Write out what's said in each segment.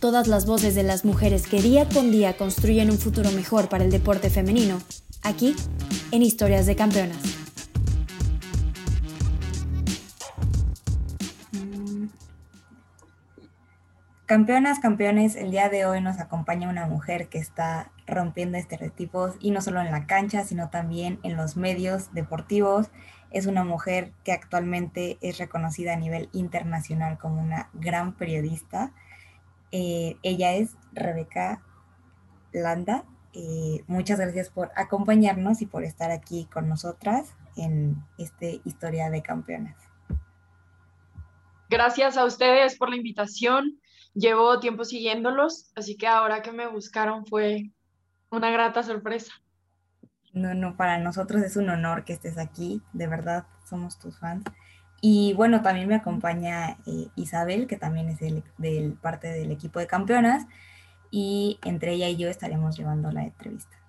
todas las voces de las mujeres que día con día construyen un futuro mejor para el deporte femenino, aquí en Historias de Campeonas. Campeonas, campeones, el día de hoy nos acompaña una mujer que está rompiendo estereotipos y no solo en la cancha, sino también en los medios deportivos. Es una mujer que actualmente es reconocida a nivel internacional como una gran periodista eh, ella es Rebeca Landa. Eh, muchas gracias por acompañarnos y por estar aquí con nosotras en este Historia de Campeonas. Gracias a ustedes por la invitación. Llevo tiempo siguiéndolos, así que ahora que me buscaron fue una grata sorpresa. No, no, para nosotros es un honor que estés aquí, de verdad, somos tus fans. Y bueno, también me acompaña eh, Isabel, que también es del, parte del equipo de campeonas, y entre ella y yo estaremos llevando la entrevista.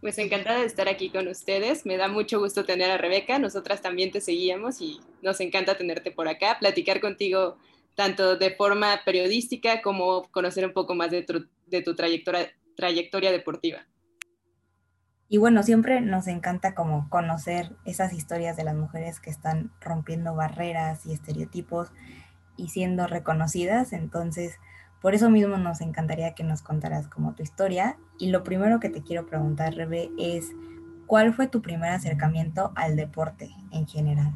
Pues encantada de estar aquí con ustedes. Me da mucho gusto tener a Rebeca. Nosotras también te seguíamos y nos encanta tenerte por acá, platicar contigo tanto de forma periodística como conocer un poco más de de tu trayectoria, trayectoria deportiva. Y bueno, siempre nos encanta como conocer esas historias de las mujeres que están rompiendo barreras y estereotipos y siendo reconocidas. Entonces, por eso mismo nos encantaría que nos contaras como tu historia. Y lo primero que te quiero preguntar, Rebe, es ¿cuál fue tu primer acercamiento al deporte en general?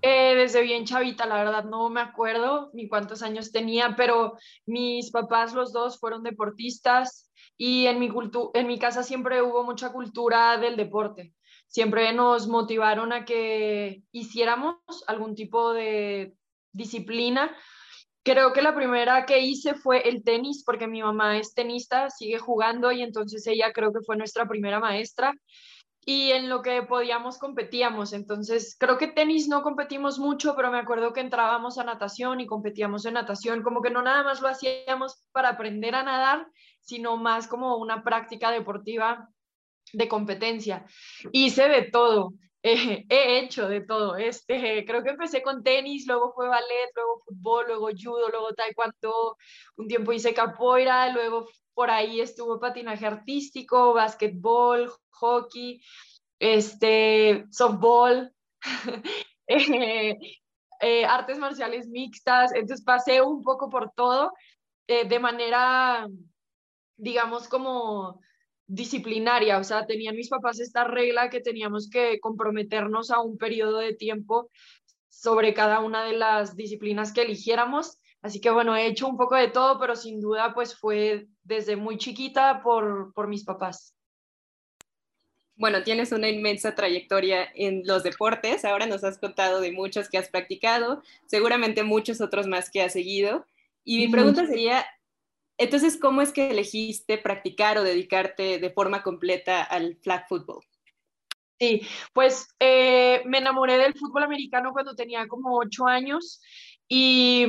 Eh, desde bien chavita, la verdad no me acuerdo ni cuántos años tenía, pero mis papás los dos fueron deportistas y en mi, en mi casa siempre hubo mucha cultura del deporte. Siempre nos motivaron a que hiciéramos algún tipo de disciplina. Creo que la primera que hice fue el tenis, porque mi mamá es tenista, sigue jugando y entonces ella creo que fue nuestra primera maestra y en lo que podíamos competíamos. Entonces, creo que tenis no competimos mucho, pero me acuerdo que entrábamos a natación y competíamos en natación, como que no nada más lo hacíamos para aprender a nadar, sino más como una práctica deportiva de competencia. Hice de todo, he hecho de todo. Este, creo que empecé con tenis, luego fue ballet, luego fútbol, luego judo, luego taekwondo, un tiempo hice capoeira, luego por ahí estuvo patinaje artístico, básquetbol, hockey, este, softball, eh, eh, artes marciales mixtas, entonces pasé un poco por todo eh, de manera digamos, como disciplinaria, o sea, tenían mis papás esta regla que teníamos que comprometernos a un periodo de tiempo sobre cada una de las disciplinas que eligiéramos. Así que bueno, he hecho un poco de todo, pero sin duda pues fue desde muy chiquita por, por mis papás. Bueno, tienes una inmensa trayectoria en los deportes, ahora nos has contado de muchos que has practicado, seguramente muchos otros más que has seguido. Y mi pregunta sería, entonces, ¿cómo es que elegiste practicar o dedicarte de forma completa al flag football? Sí, pues eh, me enamoré del fútbol americano cuando tenía como ocho años y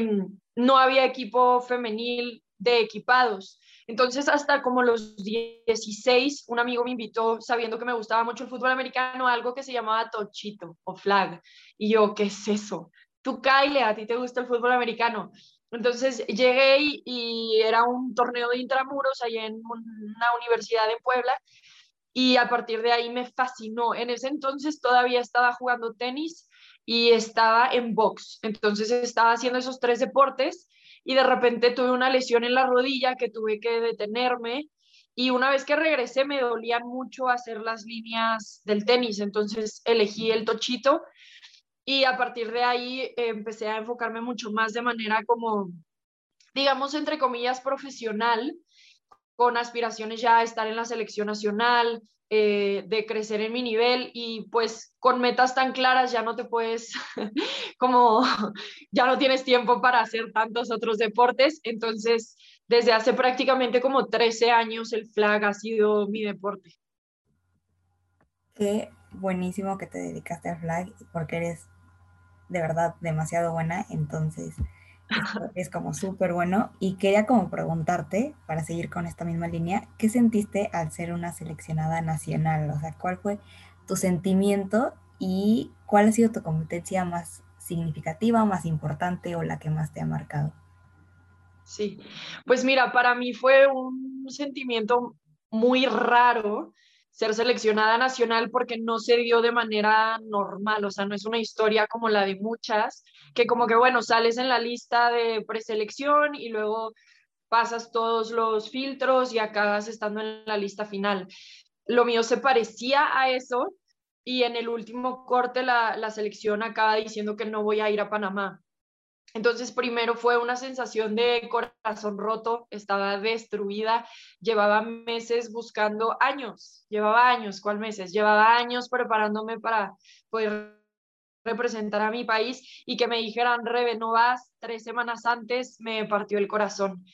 no había equipo femenil de equipados. Entonces, hasta como los 16, un amigo me invitó, sabiendo que me gustaba mucho el fútbol americano, a algo que se llamaba tochito o flag. Y yo, ¿qué es eso? Tú, Kyle, a ti te gusta el fútbol americano. Entonces llegué y, era un torneo de intramuros ahí en una universidad en Puebla y a partir de ahí me fascinó. En ese entonces todavía estaba jugando tenis y estaba en box. Entonces estaba haciendo esos tres deportes y de repente tuve una lesión en la rodilla que tuve que detenerme y una vez que regresé me dolían mucho hacer las líneas del tenis. Entonces elegí el tochito y a partir de ahí eh, empecé a enfocarme mucho más de manera como, digamos, entre comillas, profesional, con aspiraciones ya a estar en la selección nacional, eh, de crecer en mi nivel y pues con metas tan claras ya no te puedes, como ya no tienes tiempo para hacer tantos otros deportes. Entonces, desde hace prácticamente como 13 años el flag ha sido mi deporte. Qué buenísimo que te dedicaste al flag porque eres de verdad demasiado buena, entonces es como súper bueno. Y quería como preguntarte, para seguir con esta misma línea, ¿qué sentiste al ser una seleccionada nacional? O sea, ¿cuál fue tu sentimiento y cuál ha sido tu competencia más significativa, más importante o la que más te ha marcado? Sí, pues mira, para mí fue un sentimiento muy raro ser seleccionada nacional porque no se dio de manera normal, o sea, no es una historia como la de muchas, que como que, bueno, sales en la lista de preselección y luego pasas todos los filtros y acabas estando en la lista final. Lo mío se parecía a eso y en el último corte la, la selección acaba diciendo que no voy a ir a Panamá. Entonces, primero fue una sensación de corazón roto, estaba destruida, llevaba meses buscando años, llevaba años, ¿cuál meses? Llevaba años preparándome para poder representar a mi país y que me dijeran, Rebe, no vas, tres semanas antes me partió el corazón.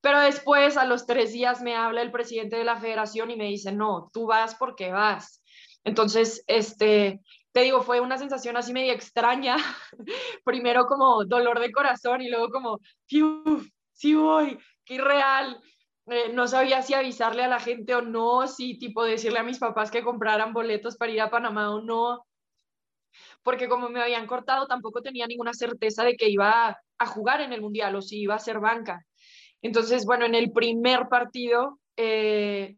Pero después, a los tres días, me habla el presidente de la federación y me dice, no, tú vas porque vas. Entonces, este, te digo, fue una sensación así media extraña. Primero como dolor de corazón y luego como, sí voy, qué irreal. Eh, no sabía si avisarle a la gente o no, si tipo decirle a mis papás que compraran boletos para ir a Panamá o no. Porque como me habían cortado, tampoco tenía ninguna certeza de que iba a jugar en el Mundial o si iba a ser banca. Entonces, bueno, en el primer partido eh,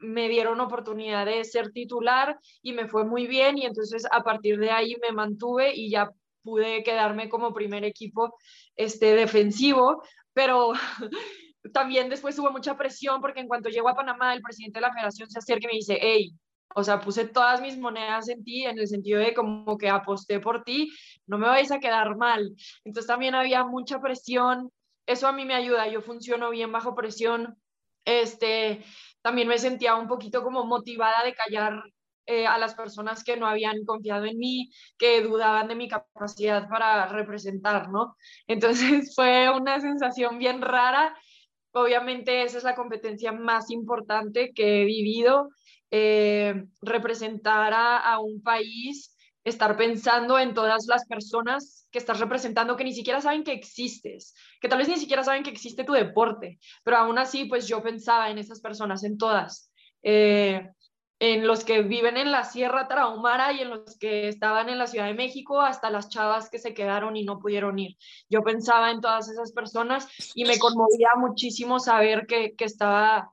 me dieron oportunidad de ser titular y me fue muy bien y entonces a partir de ahí me mantuve y ya pude quedarme como primer equipo este, defensivo, pero también después hubo mucha presión porque en cuanto llego a Panamá el presidente de la federación se acerca y me dice, hey, o sea, puse todas mis monedas en ti en el sentido de como que aposté por ti, no me vais a quedar mal. Entonces también había mucha presión, eso a mí me ayuda, yo funciono bien bajo presión, este, también me sentía un poquito como motivada de callar eh, a las personas que no habían confiado en mí, que dudaban de mi capacidad para representar, ¿no? Entonces fue una sensación bien rara. Obviamente esa es la competencia más importante que he vivido, eh, representar a un país estar pensando en todas las personas que estás representando que ni siquiera saben que existes, que tal vez ni siquiera saben que existe tu deporte, pero aún así, pues yo pensaba en esas personas, en todas, eh, en los que viven en la Sierra Tarahumara y en los que estaban en la Ciudad de México, hasta las chavas que se quedaron y no pudieron ir. Yo pensaba en todas esas personas y me conmovía muchísimo saber que, que estaba,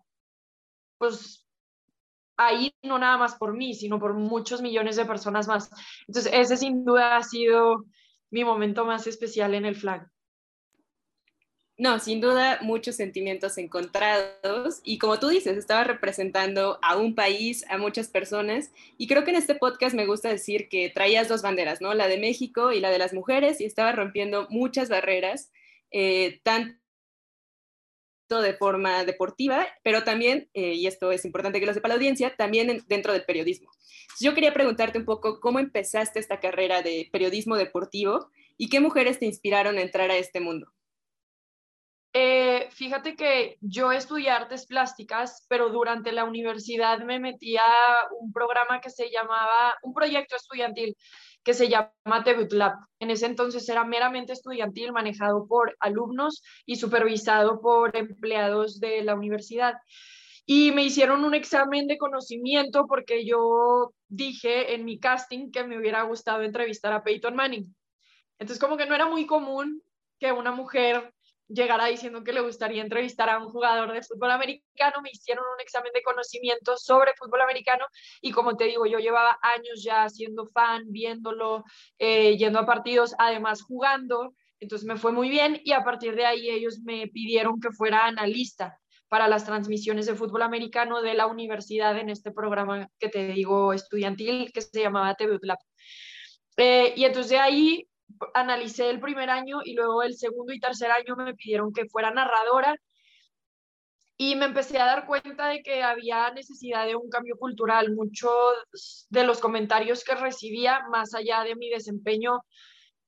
pues ahí no nada más por mí, sino por muchos millones de personas más. Entonces, ese sin duda ha sido mi momento más especial en el flag. No, sin duda muchos sentimientos encontrados y como tú dices, estaba representando a un país, a muchas personas y creo que en este podcast me gusta decir que traías dos banderas, ¿no? La de México y la de las mujeres y estaba rompiendo muchas barreras, eh, tanto de forma deportiva, pero también, eh, y esto es importante que lo sepa la audiencia, también dentro del periodismo. Yo quería preguntarte un poco cómo empezaste esta carrera de periodismo deportivo y qué mujeres te inspiraron a entrar a este mundo. Eh, fíjate que yo estudié artes plásticas, pero durante la universidad me metí a un programa que se llamaba, un proyecto estudiantil que se llama Tebut Lab. En ese entonces era meramente estudiantil, manejado por alumnos y supervisado por empleados de la universidad. Y me hicieron un examen de conocimiento porque yo dije en mi casting que me hubiera gustado entrevistar a Peyton Manning. Entonces como que no era muy común que una mujer llegara diciendo que le gustaría entrevistar a un jugador de fútbol americano, me hicieron un examen de conocimiento sobre fútbol americano y como te digo, yo llevaba años ya siendo fan, viéndolo, eh, yendo a partidos, además jugando, entonces me fue muy bien y a partir de ahí ellos me pidieron que fuera analista para las transmisiones de fútbol americano de la universidad en este programa que te digo estudiantil que se llamaba TV Lab. Eh, y entonces de ahí analicé el primer año y luego el segundo y tercer año me pidieron que fuera narradora y me empecé a dar cuenta de que había necesidad de un cambio cultural. Muchos de los comentarios que recibía, más allá de mi desempeño,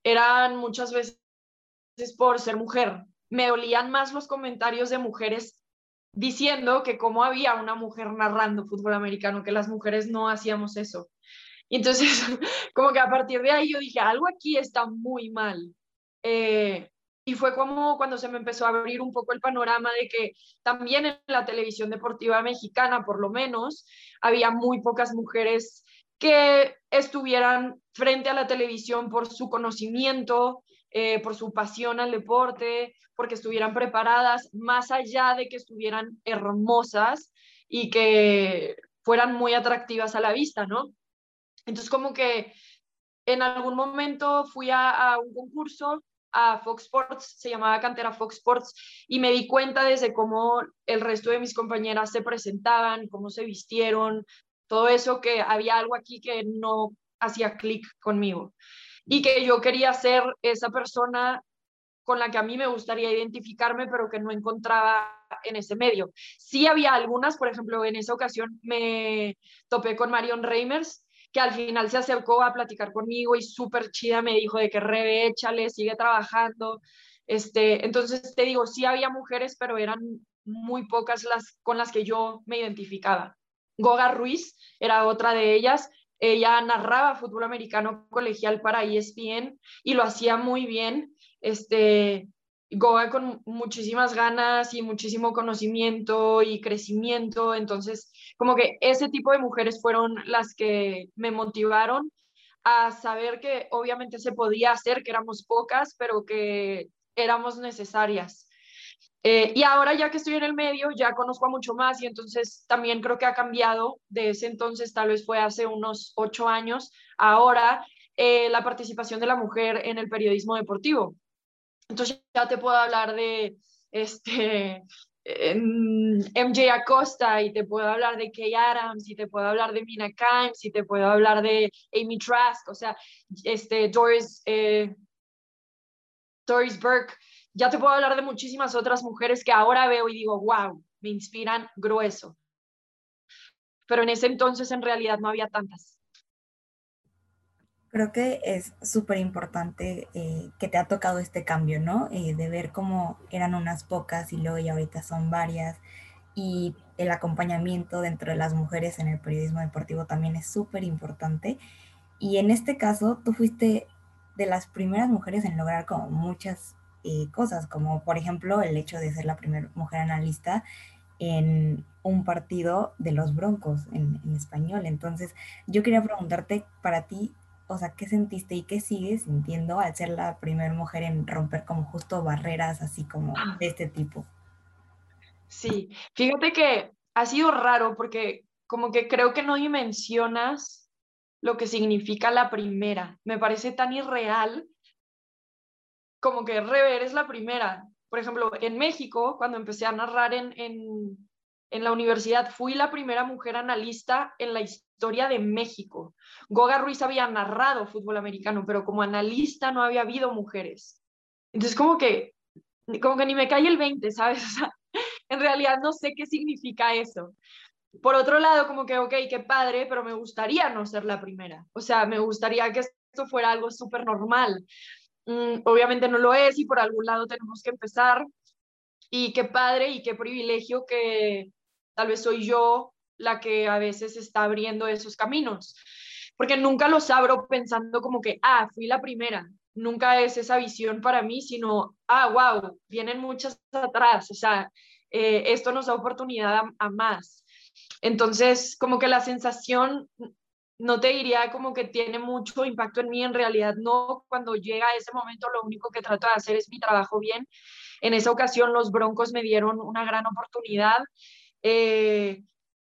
eran muchas veces por ser mujer. Me olían más los comentarios de mujeres diciendo que como había una mujer narrando fútbol americano, que las mujeres no hacíamos eso. Entonces, como que a partir de ahí yo dije, algo aquí está muy mal. Eh, y fue como cuando se me empezó a abrir un poco el panorama de que también en la televisión deportiva mexicana, por lo menos, había muy pocas mujeres que estuvieran frente a la televisión por su conocimiento, eh, por su pasión al deporte, porque estuvieran preparadas, más allá de que estuvieran hermosas y que fueran muy atractivas a la vista, ¿no? Entonces, como que en algún momento fui a, a un concurso a Fox Sports, se llamaba Cantera Fox Sports, y me di cuenta desde cómo el resto de mis compañeras se presentaban, cómo se vistieron, todo eso, que había algo aquí que no hacía clic conmigo y que yo quería ser esa persona con la que a mí me gustaría identificarme, pero que no encontraba en ese medio. Sí había algunas, por ejemplo, en esa ocasión me topé con Marion Reimers, que al final se acercó a platicar conmigo y súper chida me dijo de que rebe, échale, sigue trabajando. Este, entonces te digo, sí había mujeres, pero eran muy pocas las con las que yo me identificaba. Goga Ruiz era otra de ellas. Ella narraba fútbol americano colegial para ESPN y lo hacía muy bien. Este, Goga con muchísimas ganas y muchísimo conocimiento y crecimiento. Entonces, como que ese tipo de mujeres fueron las que me motivaron a saber que obviamente se podía hacer, que éramos pocas, pero que éramos necesarias. Eh, y ahora ya que estoy en el medio, ya conozco a mucho más y entonces también creo que ha cambiado de ese entonces, tal vez fue hace unos ocho años, ahora eh, la participación de la mujer en el periodismo deportivo. Entonces ya te puedo hablar de este, MJ Acosta y te puedo hablar de Kay Adams y te puedo hablar de Mina Kimes y te puedo hablar de Amy Trask, o sea, este, Doris, eh, Doris Burke. Ya te puedo hablar de muchísimas otras mujeres que ahora veo y digo, wow, me inspiran grueso. Pero en ese entonces en realidad no había tantas. Creo que es súper importante eh, que te ha tocado este cambio, ¿no? Eh, de ver cómo eran unas pocas y luego ya ahorita son varias. Y el acompañamiento dentro de las mujeres en el periodismo deportivo también es súper importante. Y en este caso, tú fuiste de las primeras mujeres en lograr como muchas eh, cosas, como por ejemplo el hecho de ser la primera mujer analista en un partido de los Broncos en, en español. Entonces, yo quería preguntarte para ti, o sea, ¿qué sentiste y qué sigues sintiendo al ser la primera mujer en romper como justo barreras así como ah. de este tipo? Sí, fíjate que ha sido raro porque como que creo que no dimensionas lo que significa la primera. Me parece tan irreal como que Rever es la primera. Por ejemplo, en México, cuando empecé a narrar en, en, en la universidad, fui la primera mujer analista en la historia de México. Goga Ruiz había narrado fútbol americano, pero como analista no había habido mujeres. Entonces, como que, como que ni me cae el 20, ¿sabes? En realidad no sé qué significa eso. Por otro lado, como que, ok, qué padre, pero me gustaría no ser la primera. O sea, me gustaría que esto fuera algo súper normal. Mm, obviamente no lo es y por algún lado tenemos que empezar. Y qué padre y qué privilegio que tal vez soy yo la que a veces está abriendo esos caminos, porque nunca los abro pensando como que, ah, fui la primera, nunca es esa visión para mí, sino, ah, wow, vienen muchas atrás, o sea, eh, esto nos da oportunidad a, más. Entonces, como que la sensación, no te diría como que tiene mucho impacto en mí, en realidad no, cuando llega ese momento lo único que trato de hacer es mi trabajo bien. En esa ocasión los Broncos me dieron una gran oportunidad. Eh,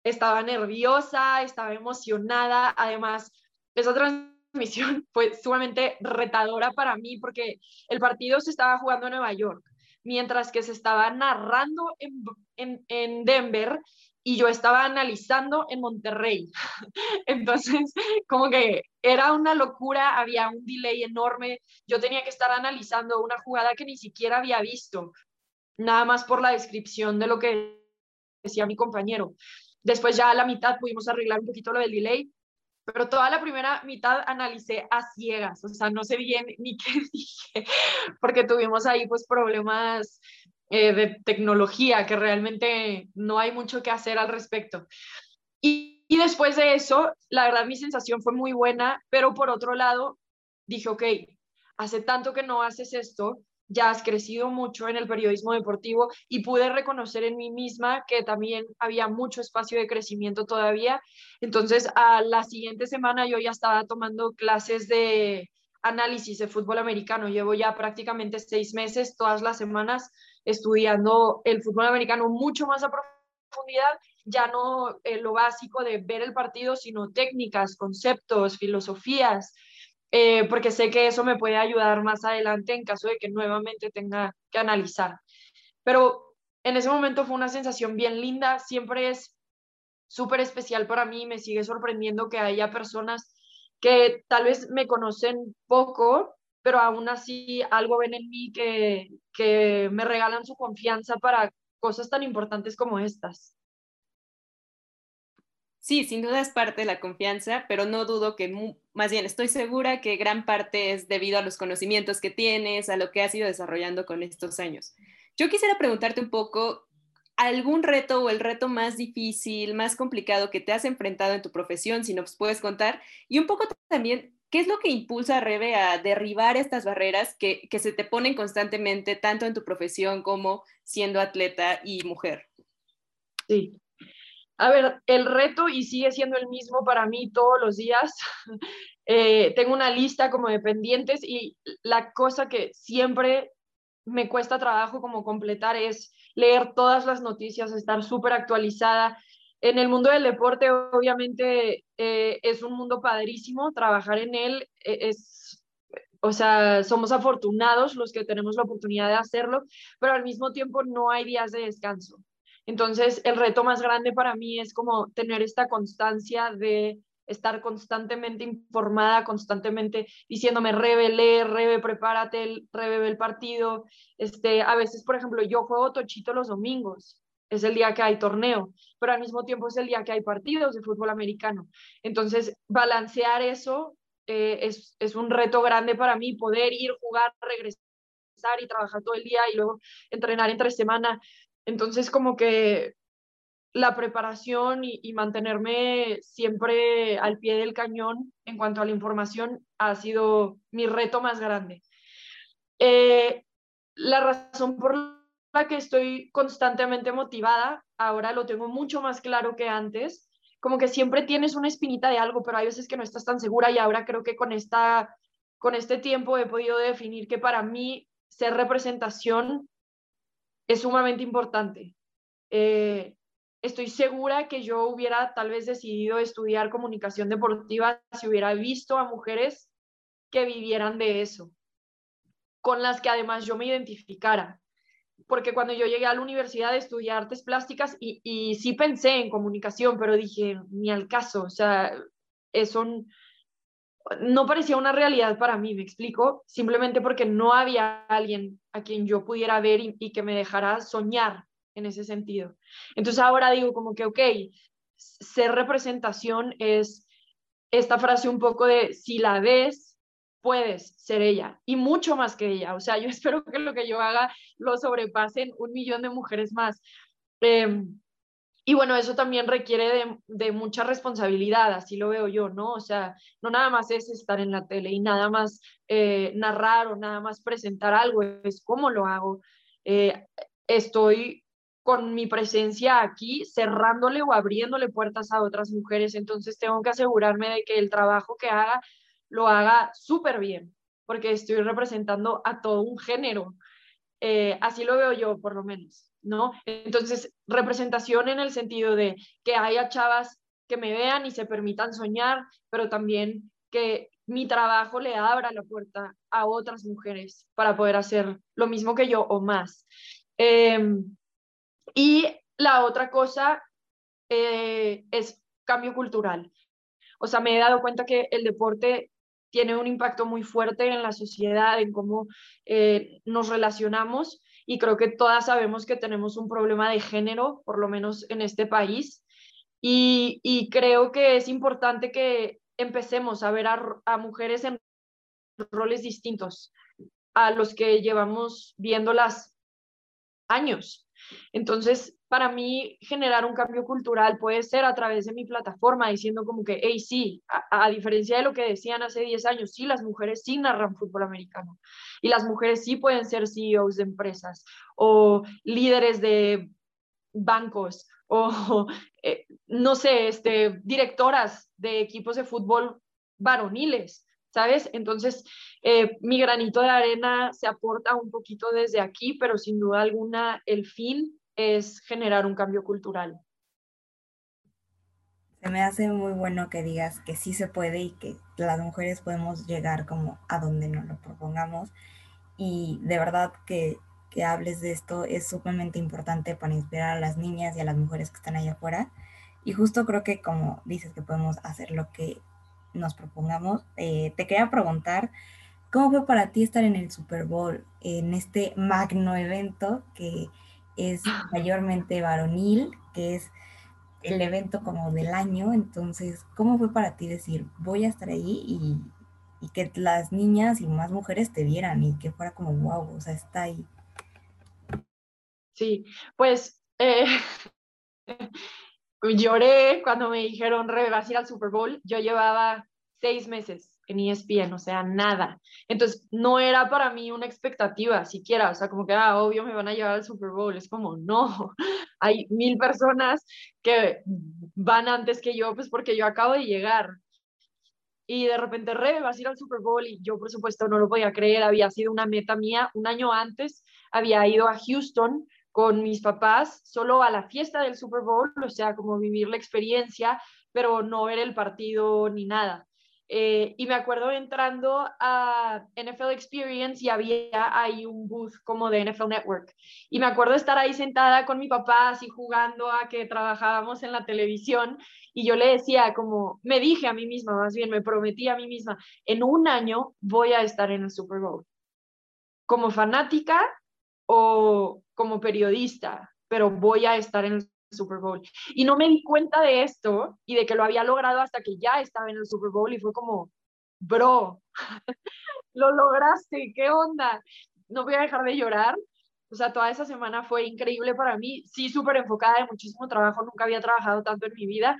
estaba nerviosa, estaba emocionada, además esa transmisión fue sumamente retadora para mí porque el partido se estaba jugando en Nueva York, mientras que se estaba narrando en, en, Denver y yo estaba analizando en Monterrey. Entonces, como que era una locura, había un delay enorme, yo tenía que estar analizando una jugada que ni siquiera había visto, nada más por la descripción de lo que decía mi compañero. Después ya a la mitad pudimos arreglar un poquito lo del delay, pero toda la primera mitad analicé a ciegas, o sea, no sé bien ni qué dije, porque tuvimos ahí pues problemas eh, de tecnología que realmente no hay mucho que hacer al respecto. Y, y después de eso, la verdad mi sensación fue muy buena, pero por otro lado, dije, ok, hace tanto que no haces esto, ya has crecido mucho en el periodismo deportivo y pude reconocer en mí misma que también había mucho espacio de crecimiento todavía. Entonces, a la siguiente semana yo ya estaba tomando clases de análisis de fútbol americano. Llevo ya prácticamente seis meses, todas las semanas, estudiando el fútbol americano mucho más a profundidad, ya no eh, lo básico de ver el partido, sino técnicas, conceptos, filosofías, eh, porque sé que eso me puede ayudar más adelante en caso de que nuevamente tenga que analizar. Pero en ese momento fue una sensación bien linda, siempre es súper especial para mí, me sigue sorprendiendo que haya personas que tal vez me conocen poco, pero aún así algo ven en mí que, que me regalan su confianza para cosas tan importantes como estas. Sí, sin duda es parte de la confianza, pero no dudo que, más bien estoy segura que gran parte es debido a los conocimientos que tienes, a lo que has ido desarrollando con estos años. Yo quisiera preguntarte un poco, ¿algún reto o el reto más difícil, más complicado que te has enfrentado en tu profesión, si nos puedes contar? Y un poco también, ¿qué es lo que impulsa a Rebe a derribar estas barreras que, que se te ponen constantemente, tanto en tu profesión como siendo atleta y mujer? Sí, a ver, el reto y sigue siendo el mismo para mí todos los días. Eh, tengo una lista como de pendientes y la cosa que siempre me cuesta trabajo como completar es leer todas las noticias, estar súper actualizada. En el mundo del deporte, obviamente, eh, es un mundo padrísimo, trabajar en él e, es, o sea, somos afortunados los que tenemos la oportunidad de hacerlo, pero al mismo tiempo no hay días de descanso. Entonces, el reto más grande para mí es como tener esta constancia de estar constantemente informada, constantemente diciéndome, Rebe, lee, Rebe, prepárate, Rebe, ve el partido. Este, a veces, por ejemplo, yo juego tochito los domingos, es el día que hay torneo, pero al mismo tiempo es el día que hay partidos de fútbol americano. Entonces, balancear eso eh, es, es un reto grande para mí, poder ir, jugar, regresar y trabajar todo el día y luego entrenar entre semana. Entonces, como que la preparación y, mantenerme siempre al pie del cañón en cuanto a la información ha sido mi reto más grande. Eh, la razón por la que estoy constantemente motivada, ahora lo tengo mucho más claro que antes, como que siempre tienes una espinita de algo, pero hay veces que no estás tan segura y ahora creo que con, esta, con este tiempo he podido definir que para mí ser representación es sumamente importante. Eh, estoy segura que yo hubiera tal vez decidido estudiar comunicación deportiva si hubiera visto a mujeres que vivieran de eso, con las que además yo me identificara. Porque cuando yo llegué a la universidad de estudiar artes plásticas y, y sí pensé en comunicación, pero dije, ni al caso, o sea, eso no parecía una realidad para mí, me explico, simplemente porque no había alguien a quien yo pudiera ver y, que me dejara soñar en ese sentido. Entonces ahora digo como que, ok, ser representación es esta frase un poco de, si la ves, puedes ser ella y mucho más que ella. O sea, yo espero que lo que yo haga lo sobrepasen un millón de mujeres más. Eh, y bueno, eso también requiere de, mucha responsabilidad, así lo veo yo, ¿no? O sea, no nada más es estar en la tele y nada más eh, narrar o nada más presentar algo, es cómo lo hago. Eh, estoy con mi presencia aquí cerrándole o abriéndole puertas a otras mujeres, entonces tengo que asegurarme de que el trabajo que haga lo haga súper bien, porque estoy representando a todo un género. Eh, así lo veo yo, por lo menos. ¿No? Entonces, representación en el sentido de que haya chavas que me vean y se permitan soñar, pero también que mi trabajo le abra la puerta a otras mujeres para poder hacer lo mismo que yo o más. Em, y la otra cosa eh, es cambio cultural. O sea, me he dado cuenta que el deporte tiene un impacto muy fuerte en la sociedad, en cómo eh, nos relacionamos y creo que todas sabemos que tenemos un problema de género, por lo menos en este país, y, y creo que es importante que empecemos a ver a, a mujeres en roles distintos a los que llevamos viéndolas años. Entonces, para mí, generar un cambio cultural puede ser a través de mi plataforma, diciendo como que, hey, sí, a, diferencia de lo que decían hace 10 años, sí, las mujeres sí narran fútbol americano y las mujeres sí pueden ser CEOs de empresas o líderes de bancos o, eh, no sé, este, directoras de equipos de fútbol varoniles. ¿sabes? Entonces, eh, mi granito de arena se aporta un poquito desde aquí, pero sin duda alguna el fin es generar un cambio cultural. Se me hace muy bueno que digas que sí se puede y que las mujeres podemos llegar como a donde nos lo propongamos. Y de verdad que, que hables de esto es sumamente importante para inspirar a las niñas y a las mujeres que están allá afuera. Y justo creo que como dices que podemos hacer lo que nos propongamos, eh, te quería preguntar, ¿cómo fue para ti estar en el Super Bowl, en este magno evento que es mayormente varonil, que es el evento como del año? Entonces, ¿cómo fue para ti decir, voy a estar ahí y, y que las niñas y más mujeres te vieran y que fuera como, wow, o sea, está ahí? Sí, pues eh, lloré cuando me dijeron, Rebe, vas a ir al Super Bowl. Yo llevaba seis meses en ESPN, o sea, nada. Entonces, no era para mí una expectativa siquiera, o sea, como que, ah, obvio me van a llevar al Super Bowl. Es como, no, hay mil personas que van antes que yo, pues porque yo acabo de llegar. Y de repente, Rebe, vas a ir al Super Bowl y yo, por supuesto, no lo podía creer, había sido una meta mía. Un año antes había ido a Houston con mis papás solo a la fiesta del Super Bowl, o sea, como vivir la experiencia, pero no ver el partido ni nada. Eh, y me acuerdo entrando a NFL Experience y había ahí un booth como de NFL Network. Y me acuerdo estar ahí sentada con mi papá, así jugando a que trabajábamos en la televisión. Y yo le decía, como, me dije a mí misma, más bien, me prometí a mí misma, en un año voy a estar en el Super Bowl. Como fanática o como periodista, pero voy a estar en el Super Bowl. Y no me di cuenta de esto y de que lo había logrado hasta que ya estaba en el Super Bowl y fue como, bro, lo lograste, ¿qué onda? No voy a dejar de llorar. O sea, toda esa semana fue increíble para mí, sí, súper enfocada de muchísimo trabajo, nunca había trabajado tanto en mi vida,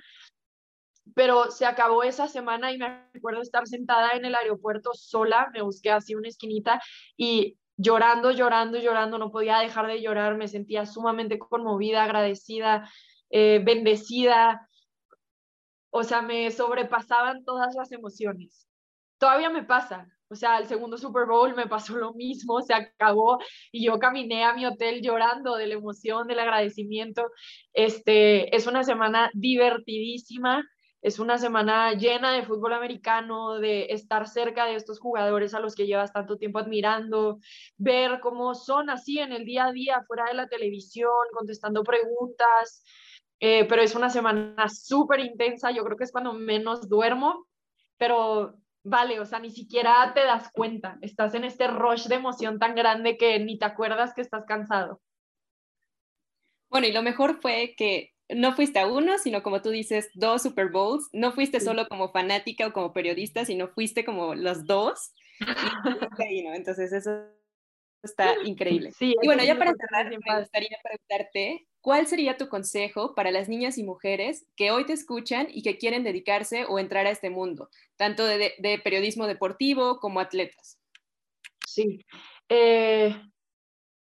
pero se acabó esa semana y me acuerdo estar sentada en el aeropuerto sola, me busqué así una esquinita y llorando, llorando, llorando, no podía dejar de llorar, me sentía sumamente conmovida, agradecida, eh, bendecida, o sea, me sobrepasaban todas las emociones. Todavía me pasa, o sea, el segundo Super Bowl me pasó lo mismo, se acabó y yo caminé a mi hotel llorando de la emoción, del agradecimiento. Este, es una semana divertidísima, es una semana llena de fútbol americano, de estar cerca de estos jugadores a los que llevas tanto tiempo admirando, ver cómo son así en el día a día, fuera de la televisión, contestando preguntas. Eh, pero es una semana súper intensa, yo creo que es cuando menos duermo, pero vale, o sea, ni siquiera te das cuenta, estás en este rush de emoción tan grande que ni te acuerdas que estás cansado. Bueno, y lo mejor fue que no fuiste a uno, sino como tú dices, dos Super Bowls. No fuiste solo como fanática o como periodista, sino fuiste como los dos. Entonces eso está increíble. y bueno, ya para cerrar, me gustaría preguntarte, ¿cuál sería tu consejo para las niñas y mujeres que hoy te escuchan y que quieren dedicarse o entrar a este mundo, tanto de, de periodismo deportivo como atletas? Sí. Eh,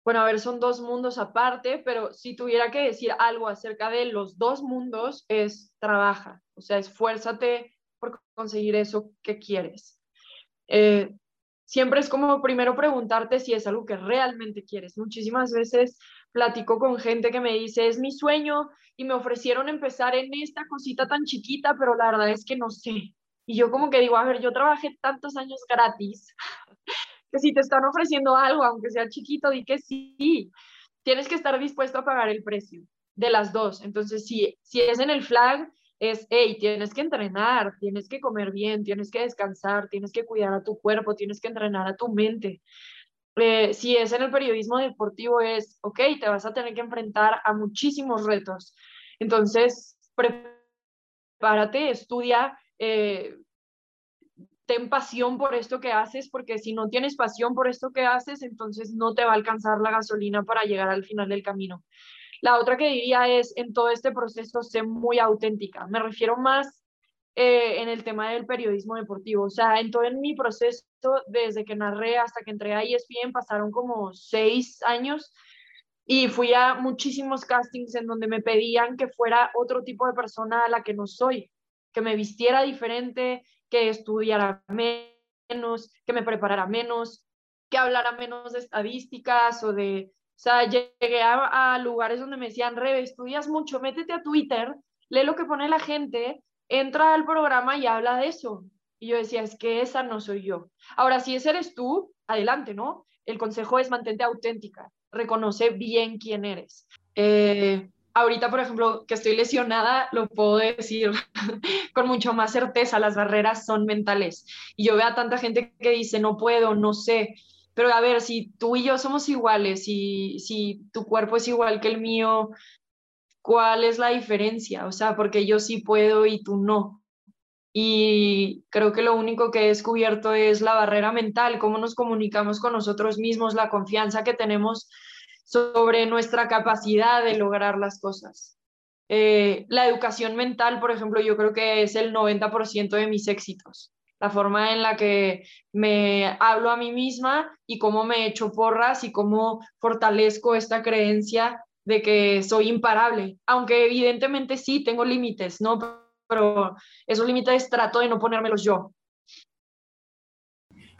bueno, a ver, son dos mundos aparte, pero si tuviera que decir algo acerca de los dos mundos, es trabaja, o sea, esfuérzate por conseguir eso que quieres. Eh, siempre es como primero preguntarte si es algo que realmente quieres. Muchísimas veces platico con gente que me dice, es mi sueño y me ofrecieron empezar en esta cosita tan chiquita, pero la verdad es que no sé. Y yo como que digo, a ver, yo trabajé tantos años gratis que si te están ofreciendo algo, aunque sea chiquito, di que sí. Tienes que estar dispuesto a pagar el precio de las dos. Entonces, si, si es en el flag, es, hey, tienes que entrenar, tienes que comer bien, tienes que descansar, tienes que cuidar a tu cuerpo, tienes que entrenar a tu mente. eh, si es en el periodismo deportivo, es, ok, te vas a tener que enfrentar a muchísimos retos. Entonces, prepárate, estudia, eh, ten pasión por esto que haces, porque si no tienes pasión por esto que haces, entonces no te va a alcanzar la gasolina para llegar al final del camino. La otra que diría es, en todo este proceso, sé muy auténtica. Me refiero más eh, en el tema del periodismo deportivo. O sea, en todo mi proceso, desde que narré hasta que entré a ESPN, pasaron como seis años y fui a muchísimos castings en donde me pedían que fuera otro tipo de persona a la que no soy, que me vistiera diferente, que estudiara menos, que me preparara menos, que hablara menos de estadísticas o de... O sea, llegué a, lugares donde me decían, Rebe, estudias mucho, métete a Twitter, lee lo que pone la gente, entra al programa y habla de eso. Y yo decía, es que esa no soy yo. Ahora, si ese eres tú, adelante, ¿no? El consejo es mantente auténtica, reconoce bien quién eres. Eh, ahorita, por ejemplo, que estoy lesionada, lo puedo decir con mucho más certeza, las barreras son mentales. Y yo veo a tanta gente que dice, no puedo, no sé. Pero a ver, si tú y yo somos iguales, y si tu cuerpo es igual que el mío, ¿cuál es la diferencia? O sea, porque yo sí puedo y tú no. Y creo que lo único que he descubierto es la barrera mental, cómo nos comunicamos con nosotros mismos, la confianza que tenemos sobre nuestra capacidad de lograr las cosas. Eh, la educación mental, por ejemplo, yo creo que es el 90% de mis éxitos. La forma en la que me hablo a mí misma y cómo me echo porras y cómo fortalezco esta creencia de que soy imparable, aunque evidentemente sí tengo límites, ¿no? Pero esos límites trato de no ponérmelos yo.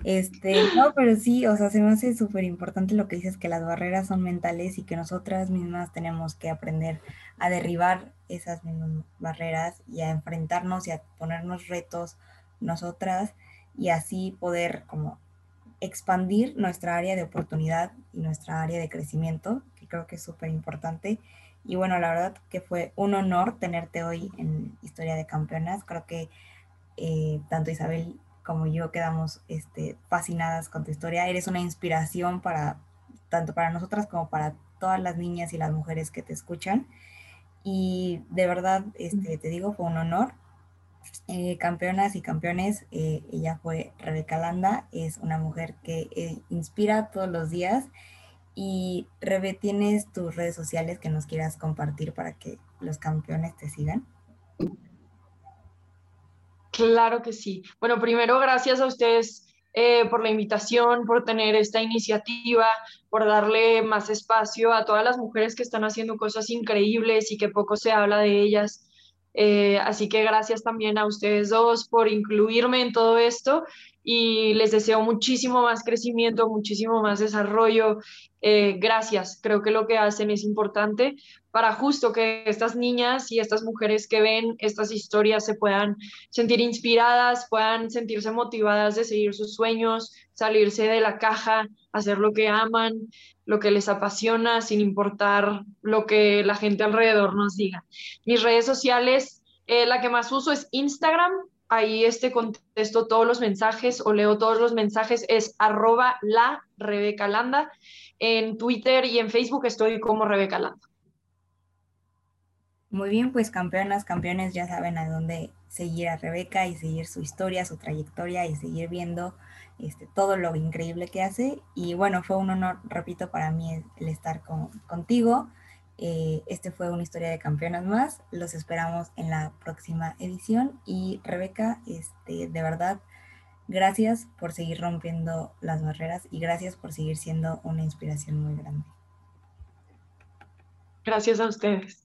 Este, no, pero sí, o sea, se me hace súper importante lo que dices, que las barreras son mentales y que nosotras mismas tenemos que aprender a derribar esas mismas barreras y a enfrentarnos y a ponernos retos nosotras y así poder como expandir nuestra área de oportunidad y nuestra área de crecimiento, que creo que es súper importante. Y bueno, la verdad que fue un honor tenerte hoy en Historia de Campeonas. Creo que eh, tanto Isabel como yo quedamos este, fascinadas con tu historia. Eres una inspiración para tanto para nosotras como para todas las niñas y las mujeres que te escuchan. Y de verdad, este, te digo, fue un honor. Eh, campeonas y campeones, eh, ella fue Rebeca Landa, es una mujer que eh, inspira todos los días. Y Rebe, ¿tienes tus redes sociales que nos quieras compartir para que los campeones te sigan? Claro que sí. Bueno, primero, gracias a ustedes eh, por la invitación, por tener esta iniciativa, por darle más espacio a todas las mujeres que están haciendo cosas increíbles y que poco se habla de ellas. Eh, así que gracias también a ustedes dos por incluirme en todo esto y les deseo muchísimo más crecimiento, muchísimo más desarrollo. Eh, gracias, creo que lo que hacen es importante para justo que estas niñas y estas mujeres que ven estas historias se puedan sentir inspiradas, puedan sentirse motivadas de seguir sus sueños, salirse de la caja, hacer lo que aman, lo que les apasiona, sin importar lo que la gente alrededor nos diga. Mis redes sociales, eh, la que más uso es Instagram, ahí este contesto todos los mensajes o leo todos los mensajes, es arroba la Rebeca Landa. En Twitter y en Facebook estoy como Rebeca Landa. Muy bien, pues campeonas, campeones ya saben a dónde seguir a Rebeca y seguir su historia, su trayectoria y seguir viendo este, todo lo increíble que hace. Y bueno, fue un honor, repito, para mí el, estar contigo. Eh, este fue una historia de campeonas más. Los esperamos en la próxima edición. Y Rebeca, este, de verdad, gracias por seguir rompiendo las barreras y gracias por seguir siendo una inspiración muy grande. Gracias a ustedes.